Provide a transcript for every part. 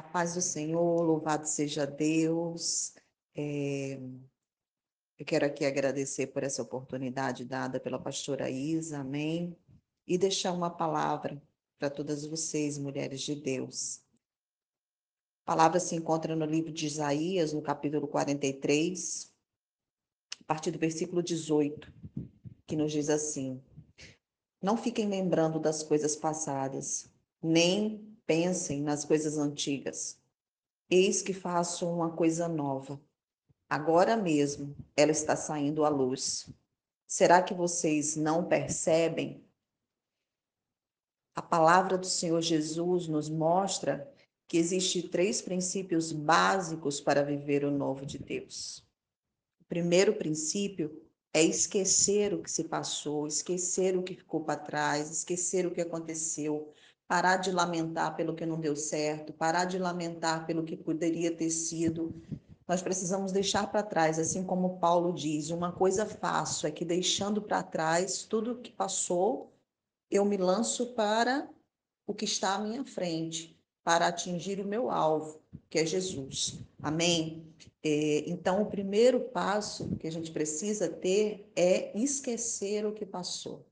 A paz do Senhor, louvado seja Deus. É, eu quero aqui agradecer por essa oportunidade dada pela pastora Isa, amém? E deixar uma palavra para todas vocês, mulheres de Deus. A palavra se encontra no livro de Isaías, no capítulo 43, a partir do versículo 18, que nos diz assim: Não fiquem lembrando das coisas passadas, nem pensem nas coisas antigas. Eis que faço uma coisa nova. Agora mesmo ela está saindo à luz. Será que vocês não percebem? A palavra do Senhor Jesus nos mostra que existem três princípios básicos para viver o novo de Deus. O primeiro princípio é esquecer o que se passou, esquecer o que ficou para trás, esquecer o que aconteceu, parar de lamentar pelo que não deu certo, parar de lamentar pelo que poderia ter sido. Nós precisamos deixar para trás, assim como Paulo diz, uma coisa faço é que deixando para trás tudo o que passou, eu me lanço para o que está à minha frente, para atingir o meu alvo, que é Jesus. Amém? É, então, o primeiro passo que a gente precisa ter é esquecer o que passou.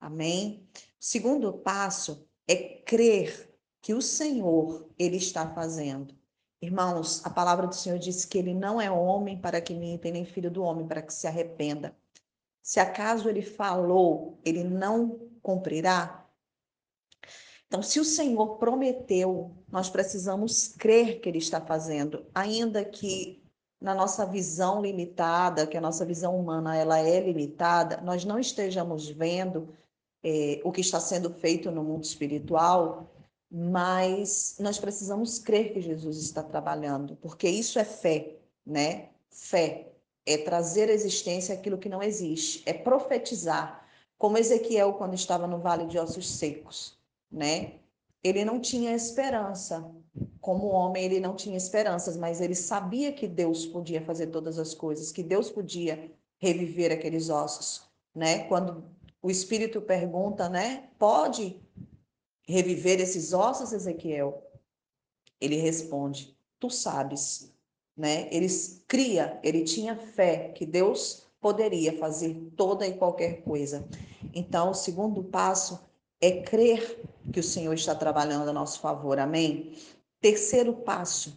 Amém? Segundo passo é crer que o Senhor ele está fazendo. Irmãos, a palavra do Senhor diz que ele não é homem para que minta, nem filho do homem para que se arrependa. Se acaso ele falou, ele não cumprirá? Então, se o Senhor prometeu, nós precisamos crer que ele está fazendo, ainda que na nossa visão limitada, que a nossa visão humana ela é limitada, nós não estejamos vendo é, o que está sendo feito no mundo espiritual, mas nós precisamos crer que Jesus está trabalhando, porque isso é fé, né? Fé é trazer à existência aquilo que não existe, é profetizar, como Ezequiel quando estava no vale de ossos secos, né? Ele não tinha esperança, como homem ele não tinha esperanças, mas ele sabia que Deus podia fazer todas as coisas, que Deus podia reviver aqueles ossos, né? Quando o Espírito pergunta, né? Pode reviver esses ossos, Ezequiel? Ele responde: Tu sabes, né? Ele cria, ele tinha fé que Deus poderia fazer toda e qualquer coisa. Então, o segundo passo é crer que o Senhor está trabalhando a nosso favor. Amém? Terceiro passo,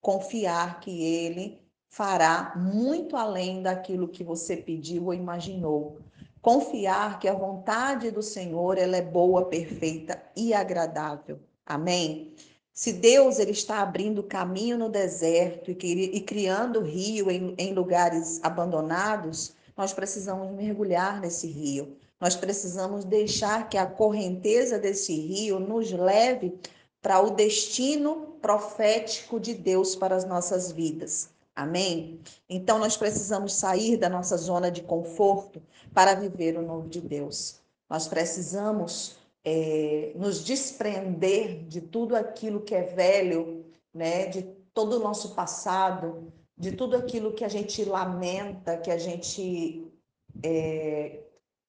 confiar que ele fará muito além daquilo que você pediu ou imaginou confiar que a vontade do Senhor ela é boa, perfeita e agradável. Amém? Se Deus ele está abrindo caminho no deserto e, criando rio em, em lugares abandonados, nós precisamos mergulhar nesse rio. Nós precisamos deixar que a correnteza desse rio nos leve para o destino profético de Deus para as nossas vidas. Amém? Então nós precisamos sair da nossa zona de conforto para viver o novo de Deus. Nós precisamos é, nos desprender de tudo aquilo que é velho, né? De todo o nosso passado, de tudo aquilo que a gente lamenta, que a gente é,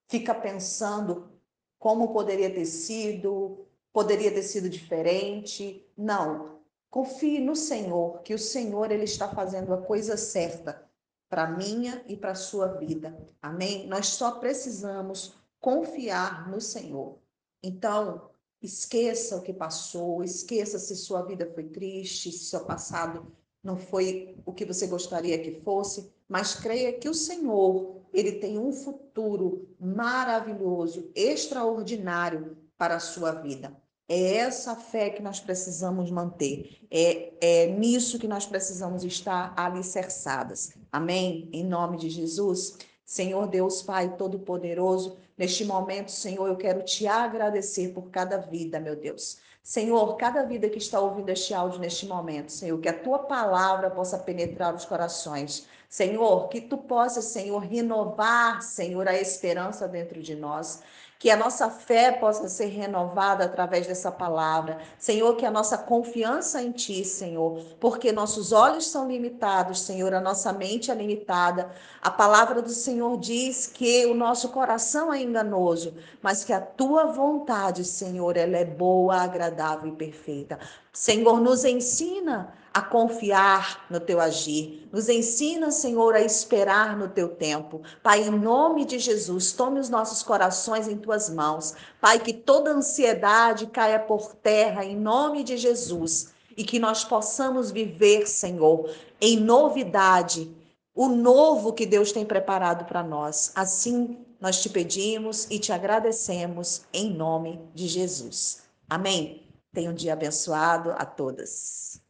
fica pensando como poderia ter sido, poderia ter sido diferente. Não, Confie no Senhor, que o Senhor ele está fazendo a coisa certa para minha e para sua vida. Amém? Nós só precisamos confiar no Senhor. Então, esqueça o que passou, esqueça se sua vida foi triste, se seu passado não foi o que você gostaria que fosse, mas creia que o Senhor, ele tem um futuro maravilhoso, extraordinário para a sua vida. É essa fé que nós precisamos manter. É, é nisso que nós precisamos estar alicerçadas. Amém? Em nome de Jesus. Senhor Deus Pai Todo-Poderoso, neste momento, Senhor, eu quero te agradecer por cada vida, meu Deus. Senhor, cada vida que está ouvindo este áudio neste momento, Senhor, que a tua palavra possa penetrar os corações. Senhor, que tu possas, Senhor, renovar, Senhor, a esperança dentro de nós que a nossa fé possa ser renovada através dessa palavra. Senhor, que a nossa confiança em Ti, Senhor, porque nossos olhos são limitados, Senhor, a nossa mente é limitada. A palavra do Senhor diz que o nosso coração é enganoso, mas que a Tua vontade, Senhor, ela é boa, agradável e perfeita. Senhor, nos ensina a confiar no teu agir. Nos ensina, Senhor, a esperar no teu tempo. Pai, em nome de Jesus, tome os nossos corações em tuas mãos. Pai, que toda ansiedade caia por terra em nome de Jesus e que nós possamos viver, Senhor, em novidade, o novo que Deus tem preparado para nós. Assim, nós te pedimos e te agradecemos em nome de Jesus. Amém. Tenha um dia abençoado a todas.